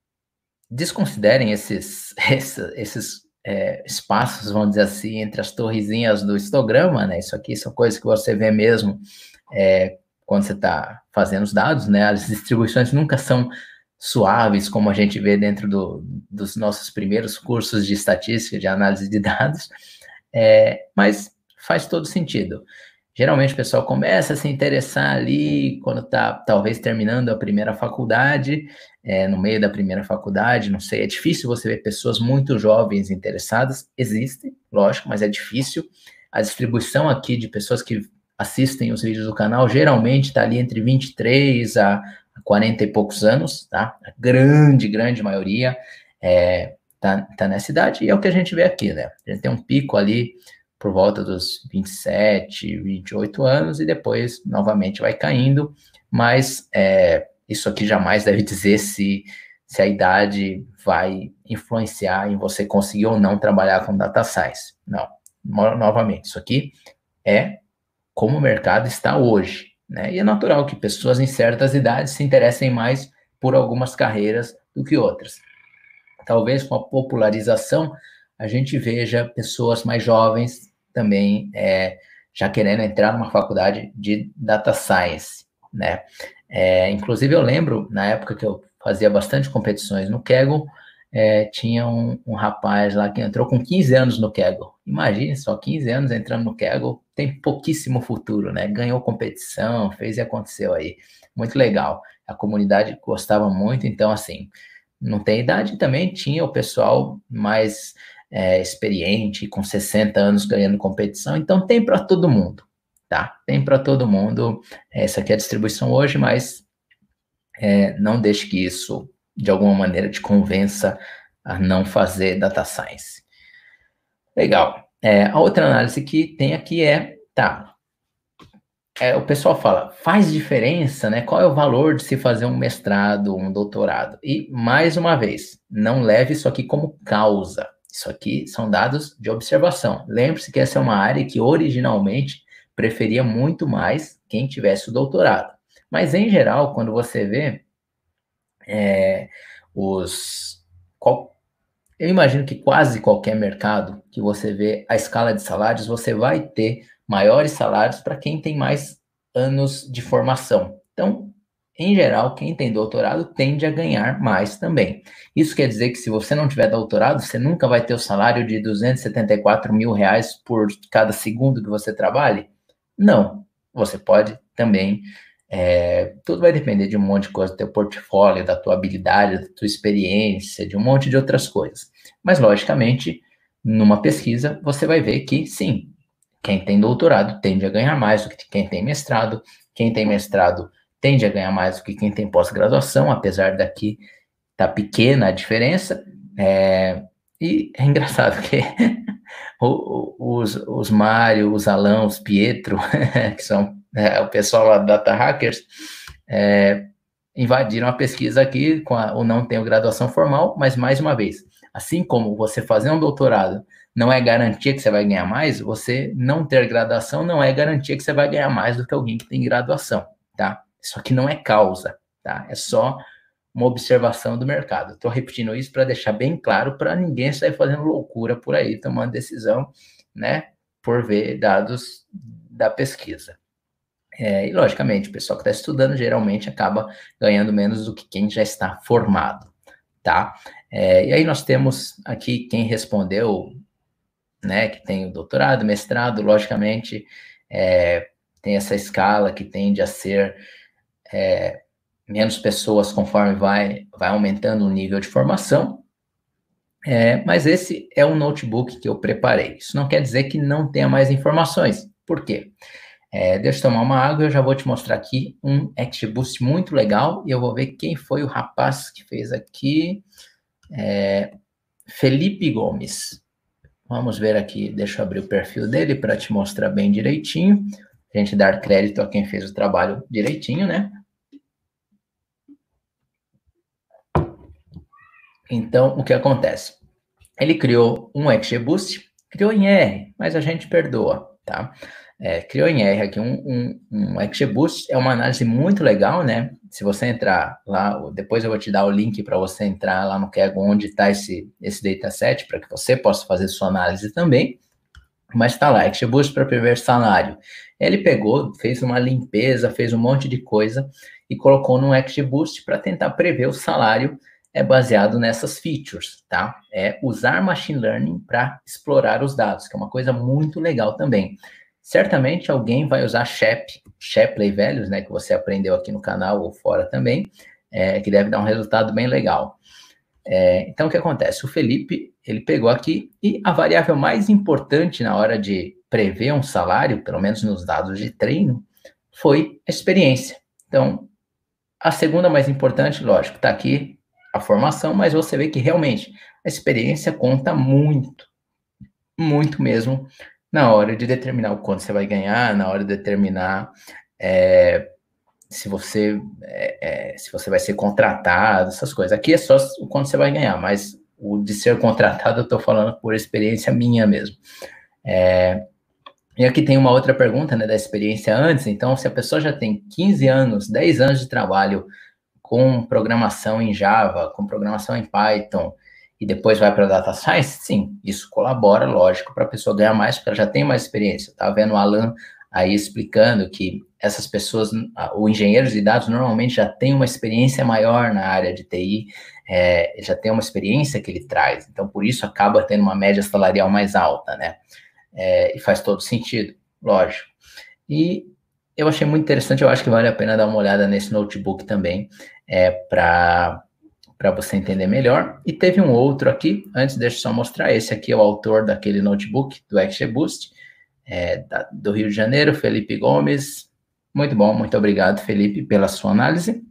desconsiderem esses, esses, esses é, espaços, vamos dizer assim, entre as torrezinhas do histograma, né? Isso aqui são coisas que você vê mesmo é, quando você está fazendo os dados, né? As distribuições nunca são suaves, como a gente vê dentro do, dos nossos primeiros cursos de estatística, de análise de dados, é, mas faz todo sentido. Geralmente o pessoal começa a se interessar ali quando está talvez terminando a primeira faculdade, é, no meio da primeira faculdade, não sei, é difícil você ver pessoas muito jovens interessadas, existe, lógico, mas é difícil. A distribuição aqui de pessoas que assistem os vídeos do canal geralmente está ali entre 23 a 40 e poucos anos, tá? A grande, grande maioria é, tá, tá nessa idade, e é o que a gente vê aqui, né? A gente tem um pico ali por volta dos 27, 28 anos, e depois novamente vai caindo, mas é, isso aqui jamais deve dizer se, se a idade vai influenciar em você conseguir ou não trabalhar com data science. Não. Novamente, isso aqui é como o mercado está hoje. Né? E é natural que pessoas em certas idades se interessem mais por algumas carreiras do que outras. Talvez com a popularização a gente veja pessoas mais jovens também é, já querendo entrar numa faculdade de data science, né? É, inclusive eu lembro na época que eu fazia bastante competições no Kaggle, é, tinha um, um, rapaz lá que entrou com 15 anos no Kaggle. Imagine só, 15 anos entrando no Kaggle, tem pouquíssimo futuro, né? Ganhou competição, fez e aconteceu aí. Muito legal. A comunidade gostava muito, então, assim, não tem idade também, tinha o pessoal mais é, experiente, com 60 anos ganhando competição, então tem para todo mundo, tá? Tem para todo mundo. Essa aqui é a distribuição hoje, mas é, não deixe que isso, de alguma maneira, te convença a não fazer data science. Legal. É, a outra análise que tem aqui é, tá, é, o pessoal fala, faz diferença, né? Qual é o valor de se fazer um mestrado, um doutorado? E, mais uma vez, não leve isso aqui como causa. Isso aqui são dados de observação. Lembre-se que essa é uma área que originalmente preferia muito mais quem tivesse o doutorado. Mas, em geral, quando você vê é, os. Qual, eu imagino que quase qualquer mercado que você vê a escala de salários, você vai ter maiores salários para quem tem mais anos de formação. Então, em geral, quem tem doutorado tende a ganhar mais também. Isso quer dizer que se você não tiver doutorado, você nunca vai ter o salário de 274 mil reais por cada segundo que você trabalhe? Não. Você pode também. É, tudo vai depender de um monte de coisa, do teu portfólio, da tua habilidade, da tua experiência, de um monte de outras coisas. Mas, logicamente, numa pesquisa, você vai ver que, sim, quem tem doutorado tende a ganhar mais do que quem tem mestrado. Quem tem mestrado tende a ganhar mais do que quem tem pós-graduação, apesar daqui tá pequena a diferença. É, e é engraçado que os, os Mário, os Alão, os Pietro, que são é, o pessoal lá da Data Hackers, é, invadiram a pesquisa aqui com a, o não tenho graduação formal, mas mais uma vez, assim como você fazer um doutorado não é garantia que você vai ganhar mais, você não ter graduação não é garantia que você vai ganhar mais do que alguém que tem graduação, tá? Isso aqui não é causa, tá? É só uma observação do mercado. Estou repetindo isso para deixar bem claro para ninguém sair fazendo loucura por aí, tomando decisão, né? Por ver dados da pesquisa. É, e, logicamente, o pessoal que está estudando geralmente acaba ganhando menos do que quem já está formado, tá? É, e aí nós temos aqui quem respondeu, né, que tem o doutorado, mestrado, logicamente, é, tem essa escala que tende a ser é, menos pessoas conforme vai, vai aumentando o nível de formação. É, mas esse é um notebook que eu preparei. Isso não quer dizer que não tenha mais informações. Por quê? É, deixa eu tomar uma água, eu já vou te mostrar aqui um XGBoost muito legal e eu vou ver quem foi o rapaz que fez aqui. É, Felipe Gomes. Vamos ver aqui, deixa eu abrir o perfil dele para te mostrar bem direitinho. A gente dar crédito a quem fez o trabalho direitinho, né? Então, o que acontece? Ele criou um XGBoost, criou em R, mas a gente perdoa. tá? É, criou em R aqui um, um, um XGBoost, é uma análise muito legal, né? Se você entrar lá, depois eu vou te dar o link para você entrar lá no Kaggle onde está esse, esse dataset, para que você possa fazer sua análise também. Mas está lá, XGBoost para prever salário. Ele pegou, fez uma limpeza, fez um monte de coisa e colocou no XGBoost para tentar prever o salário é baseado nessas features, tá? É usar machine learning para explorar os dados, que é uma coisa muito legal também. Certamente alguém vai usar SHAP, Shapley Values, né, que você aprendeu aqui no canal ou fora também, é, que deve dar um resultado bem legal. É, então, o que acontece? O Felipe, ele pegou aqui e a variável mais importante na hora de prever um salário, pelo menos nos dados de treino, foi a experiência. Então, a segunda mais importante, lógico, está aqui a formação, mas você vê que realmente a experiência conta muito, muito mesmo na hora de determinar o quanto você vai ganhar, na hora de determinar é, se você é, é, se você vai ser contratado, essas coisas. Aqui é só o quanto você vai ganhar, mas o de ser contratado eu estou falando por experiência minha mesmo. É, e aqui tem uma outra pergunta, né, da experiência antes. Então, se a pessoa já tem 15 anos, 10 anos de trabalho com programação em Java, com programação em Python, e depois vai para Data Science, sim, isso colabora, lógico, para a pessoa ganhar mais, porque ela já tem mais experiência. Estava vendo o Alan aí explicando que essas pessoas, o engenheiro de dados normalmente já tem uma experiência maior na área de TI, é, já tem uma experiência que ele traz, então por isso acaba tendo uma média salarial mais alta, né? É, e faz todo sentido, lógico. E eu achei muito interessante, eu acho que vale a pena dar uma olhada nesse notebook também, é, para você entender melhor. E teve um outro aqui, antes deixa eu só mostrar, esse aqui é o autor daquele notebook, do XGBoost, é, da, do Rio de Janeiro, Felipe Gomes. Muito bom, muito obrigado, Felipe, pela sua análise.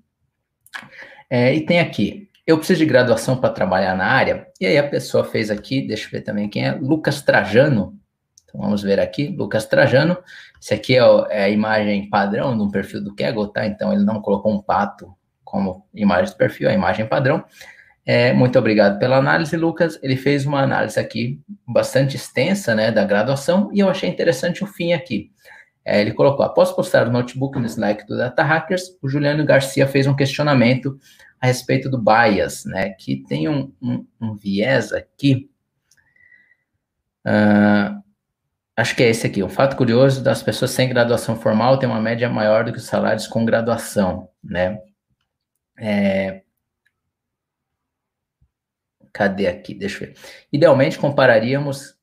É, e tem aqui, eu preciso de graduação para trabalhar na área, e aí a pessoa fez aqui, deixa eu ver também quem é, Lucas Trajano. Então vamos ver aqui, Lucas Trajano. Esse aqui é, é a imagem padrão de um perfil do Kaggle, tá? Então ele não colocou um pato como imagem do perfil, a imagem padrão. É, muito obrigado pela análise, Lucas. Ele fez uma análise aqui bastante extensa, né, da graduação, e eu achei interessante o fim aqui. É, ele colocou, após postar o notebook no Slack do Data Hackers, o Juliano Garcia fez um questionamento a respeito do bias, né, que tem um, um, um viés aqui, uh, acho que é esse aqui, um fato curioso das pessoas sem graduação formal tem uma média maior do que os salários com graduação, né, é... Cadê aqui? Deixa eu ver. Idealmente, compararíamos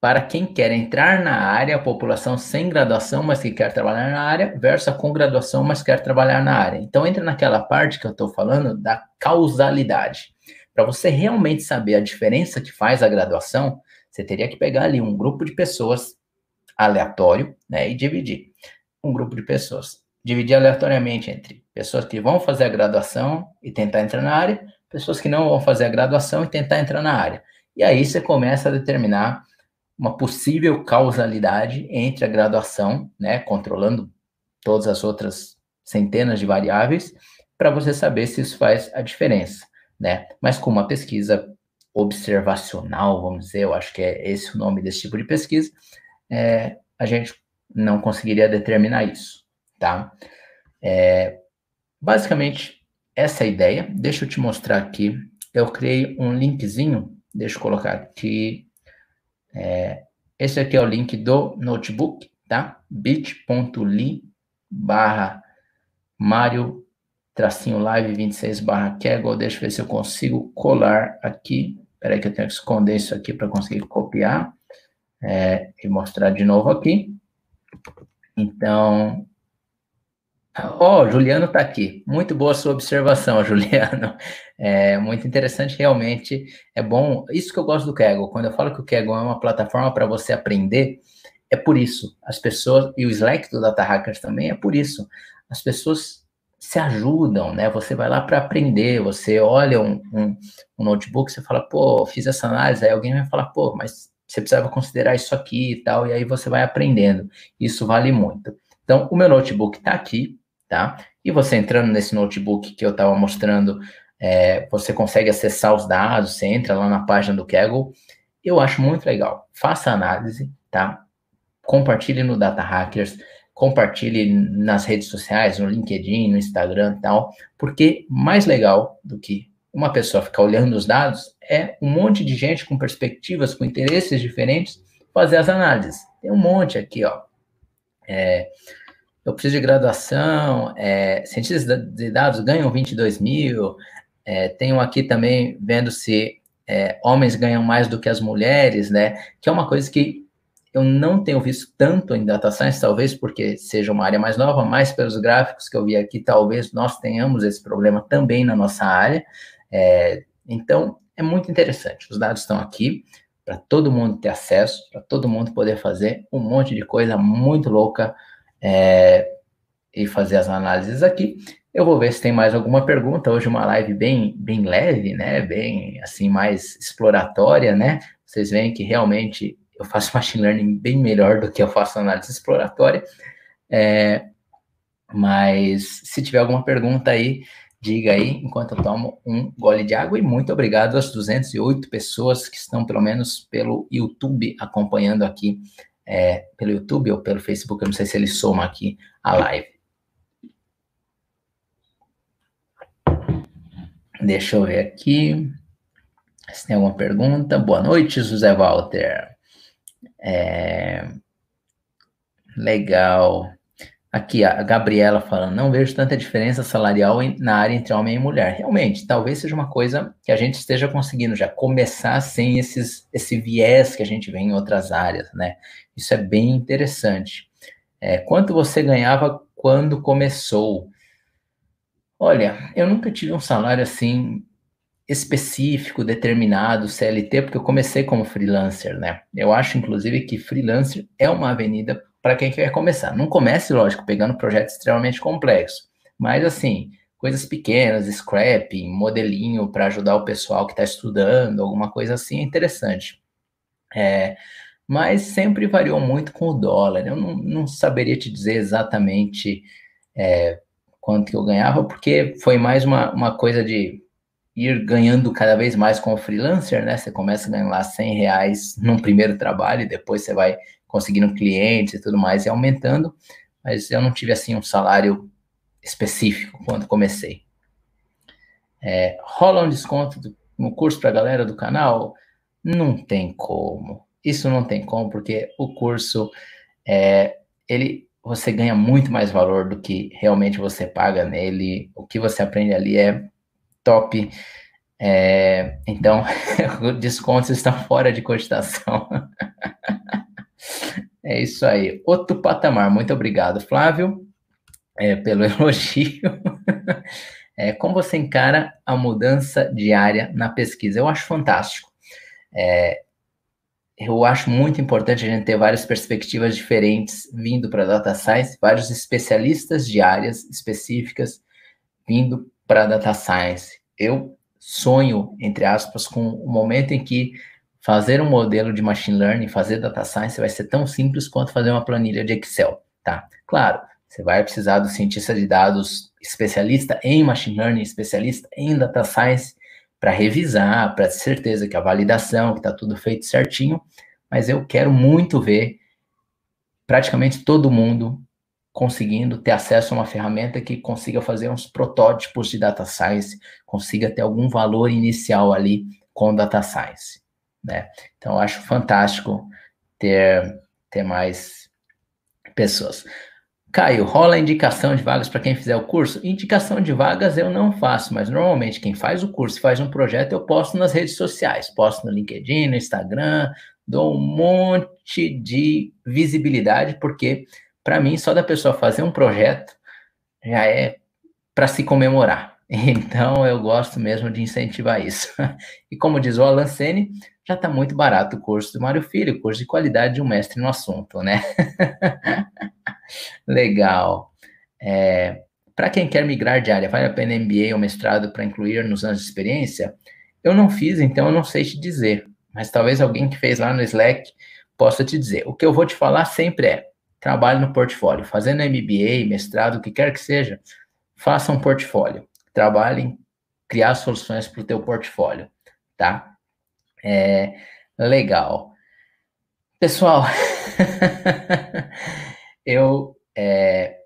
para quem quer entrar na área, a população sem graduação, mas que quer trabalhar na área, versus a com graduação, mas quer trabalhar na área. Então, entra naquela parte que eu estou falando da causalidade. Para você realmente saber a diferença que faz a graduação, você teria que pegar ali um grupo de pessoas aleatório né, e dividir. Um grupo de pessoas dividir aleatoriamente entre pessoas que vão fazer a graduação e tentar entrar na área, pessoas que não vão fazer a graduação e tentar entrar na área. E aí você começa a determinar uma possível causalidade entre a graduação, né, controlando todas as outras centenas de variáveis, para você saber se isso faz a diferença, né? Mas com uma pesquisa observacional, vamos dizer, eu acho que é esse o nome desse tipo de pesquisa, é, a gente não conseguiria determinar isso tá? É, basicamente, essa é a ideia. Deixa eu te mostrar aqui. Eu criei um linkzinho, deixa eu colocar aqui. É, esse aqui é o link do notebook, tá? bit.ly barra Mário tracinho live 26 barra Kaggle. Deixa eu ver se eu consigo colar aqui. Espera aí que eu tenho que esconder isso aqui para conseguir copiar é, e mostrar de novo aqui. Então, Ó, oh, Juliano está aqui. Muito boa sua observação, Juliano. É muito interessante, realmente. É bom. Isso que eu gosto do Kaggle. Quando eu falo que o Kaggle é uma plataforma para você aprender, é por isso. As pessoas, e o Slack do Data Hackers também é por isso. As pessoas se ajudam, né? Você vai lá para aprender, você olha um, um, um notebook, você fala, pô, fiz essa análise, aí alguém vai falar, pô, mas você precisava considerar isso aqui e tal, e aí você vai aprendendo. Isso vale muito. Então, o meu notebook está aqui, tá? E você entrando nesse notebook que eu estava mostrando, é, você consegue acessar os dados, você entra lá na página do Kaggle. Eu acho muito legal. Faça análise, tá? compartilhe no Data Hackers, compartilhe nas redes sociais, no LinkedIn, no Instagram e tal, porque mais legal do que uma pessoa ficar olhando os dados é um monte de gente com perspectivas, com interesses diferentes, fazer as análises. Tem um monte aqui, ó. É, eu preciso de graduação, é, cientistas de dados ganham 22 mil, é, tenho aqui também vendo se é, homens ganham mais do que as mulheres, né? Que é uma coisa que eu não tenho visto tanto em data science, talvez porque seja uma área mais nova, mas pelos gráficos que eu vi aqui, talvez nós tenhamos esse problema também na nossa área. É, então, é muito interessante. Os dados estão aqui para todo mundo ter acesso, para todo mundo poder fazer um monte de coisa muito louca é, e fazer as análises aqui. Eu vou ver se tem mais alguma pergunta. Hoje uma live bem, bem leve, né? Bem, assim, mais exploratória, né? Vocês veem que realmente eu faço machine learning bem melhor do que eu faço análise exploratória. É, mas se tiver alguma pergunta aí, diga aí, enquanto eu tomo um gole de água. E muito obrigado às 208 pessoas que estão, pelo menos pelo YouTube, acompanhando aqui, é, pelo YouTube ou pelo Facebook, eu não sei se ele soma aqui a live. Deixa eu ver aqui. Se tem alguma pergunta. Boa noite, José Walter. É... Legal. Aqui, a Gabriela falando, não vejo tanta diferença salarial na área entre homem e mulher. Realmente, talvez seja uma coisa que a gente esteja conseguindo já começar sem esses, esse viés que a gente vê em outras áreas, né? Isso é bem interessante. É, quanto você ganhava quando começou? Olha, eu nunca tive um salário assim específico, determinado, CLT, porque eu comecei como freelancer, né? Eu acho, inclusive, que freelancer é uma avenida para quem quer começar. Não comece, lógico, pegando projetos extremamente complexos, mas assim, coisas pequenas, scrapping, modelinho para ajudar o pessoal que está estudando, alguma coisa assim é interessante. É, mas sempre variou muito com o dólar. Eu não, não saberia te dizer exatamente é, quanto que eu ganhava, porque foi mais uma, uma coisa de ir ganhando cada vez mais como freelancer, né? Você começa a ganhar lá 100 reais num primeiro trabalho, e depois você vai conseguindo clientes e tudo mais, e aumentando, mas eu não tive, assim, um salário específico quando comecei. É, rola um desconto do, no curso para a galera do canal? Não tem como. Isso não tem como, porque o curso, é, ele você ganha muito mais valor do que realmente você paga nele. O que você aprende ali é top. É, então, descontos estão fora de cogitação. é isso aí. Outro patamar. Muito obrigado, Flávio, é, pelo elogio. É, como você encara a mudança diária na pesquisa? Eu acho fantástico. É, eu acho muito importante a gente ter várias perspectivas diferentes vindo para a data science, vários especialistas de áreas específicas vindo para a data science. Eu sonho, entre aspas, com o momento em que fazer um modelo de machine learning, fazer data science vai ser tão simples quanto fazer uma planilha de Excel, tá? Claro, você vai precisar do cientista de dados especialista em machine learning, especialista em data science, para revisar, para ter certeza que a validação, que está tudo feito certinho, mas eu quero muito ver praticamente todo mundo conseguindo ter acesso a uma ferramenta que consiga fazer uns protótipos de data science, consiga ter algum valor inicial ali com data science, né? Então, acho fantástico ter, ter mais pessoas. Caio, rola indicação de vagas para quem fizer o curso? Indicação de vagas eu não faço, mas normalmente quem faz o curso, faz um projeto, eu posto nas redes sociais, posto no LinkedIn, no Instagram, dou um monte de visibilidade, porque para mim só da pessoa fazer um projeto já é para se comemorar. Então eu gosto mesmo de incentivar isso. E como diz o Alan Sene, já está muito barato o curso do Mário Filho, curso de qualidade de um mestre no assunto, né? Legal. É, para quem quer migrar de área, vale a pena MBA ou mestrado para incluir nos anos de experiência? Eu não fiz, então eu não sei te dizer, mas talvez alguém que fez lá no Slack possa te dizer. O que eu vou te falar sempre é: trabalhe no portfólio, fazendo MBA, mestrado, o que quer que seja, faça um portfólio, trabalhe em criar soluções para o teu portfólio, tá? É, legal. Pessoal, eu, é,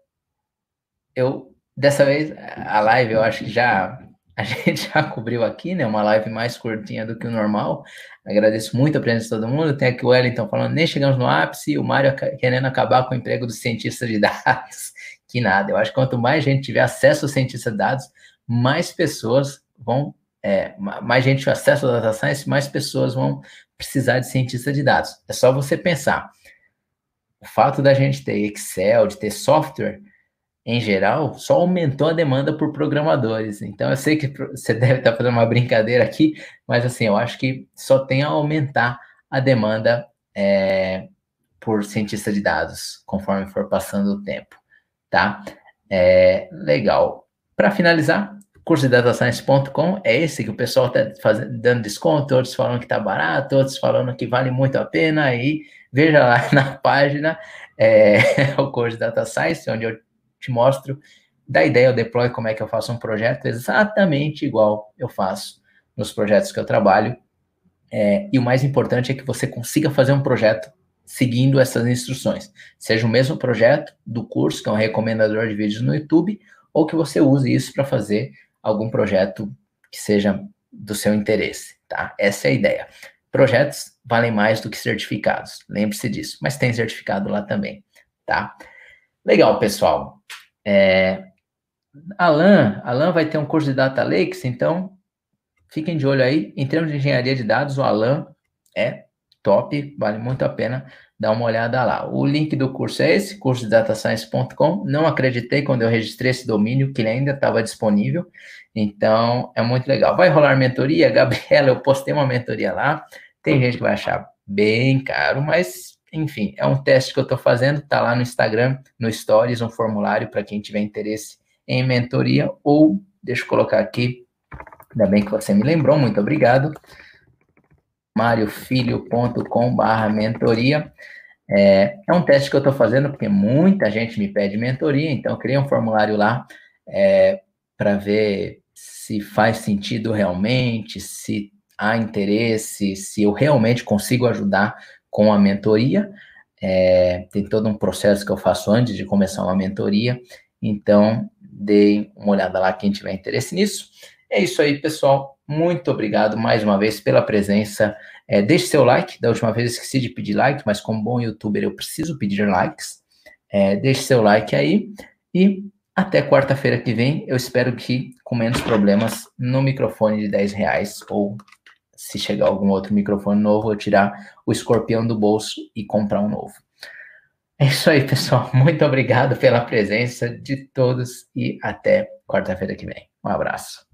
eu, dessa vez, a live eu acho que já a gente já cobriu aqui, né? Uma live mais curtinha do que o normal. Agradeço muito a presença de todo mundo. Tem aqui o Wellington falando, nem chegamos no ápice, o Mário querendo acabar com o emprego do cientista de dados. Que nada. Eu acho que quanto mais gente tiver acesso ao cientista de dados, mais pessoas vão, é, mais gente tiver acesso ao data science, mais pessoas vão precisar de cientista de dados. É só você pensar. O fato da gente ter Excel, de ter software, em geral, só aumentou a demanda por programadores. Então, eu sei que você deve estar fazendo uma brincadeira aqui, mas assim, eu acho que só tem a aumentar a demanda é, por cientista de dados, conforme for passando o tempo, tá? É, legal. Para finalizar, curso de datascience.com é esse que o pessoal está dando desconto, outros falando que está barato, outros falando que vale muito a pena, aí veja lá na página é, o curso de Data Science, onde eu te mostro da ideia, eu deploy como é que eu faço um projeto exatamente igual eu faço nos projetos que eu trabalho. É, e o mais importante é que você consiga fazer um projeto seguindo essas instruções. Seja o mesmo projeto do curso, que é um recomendador de vídeos no YouTube, ou que você use isso para fazer algum projeto que seja do seu interesse, tá? Essa é a ideia. Projetos valem mais do que certificados, lembre-se disso, mas tem certificado lá também, tá? Legal, pessoal. É, Alan, Alan vai ter um curso de Data Lakes, então fiquem de olho aí. Em termos de engenharia de dados, o Alan é top, vale muito a pena dar uma olhada lá. O link do curso é esse, curso de datascience.com. Não acreditei quando eu registrei esse domínio que ele ainda estava disponível, então é muito legal. Vai rolar mentoria? Gabriela, eu postei uma mentoria lá. Tem gente que vai achar bem caro, mas enfim, é um teste que eu estou fazendo, está lá no Instagram, no Stories, um formulário para quem tiver interesse em mentoria, ou deixa eu colocar aqui, ainda bem que você me lembrou, muito obrigado, mariofilho.com barra mentoria, é, é, um teste que eu estou fazendo porque muita gente me pede mentoria, então criei um formulário lá é, para ver se faz sentido realmente, se há interesse, se eu realmente consigo ajudar com a mentoria. É, tem todo um processo que eu faço antes de começar uma mentoria. Então, dê uma olhada lá quem tiver interesse nisso. É isso aí, pessoal. Muito obrigado mais uma vez pela presença. É, deixe seu like. Da última vez eu esqueci de pedir like, mas como bom youtuber eu preciso pedir likes. É, deixe seu like aí. E até quarta-feira que vem. Eu espero que com menos problemas no microfone de 10 reais ou se chegar algum outro microfone novo, eu tirar o escorpião do bolso e comprar um novo. É isso aí, pessoal. Muito obrigado pela presença de todos e até quarta-feira que vem. Um abraço.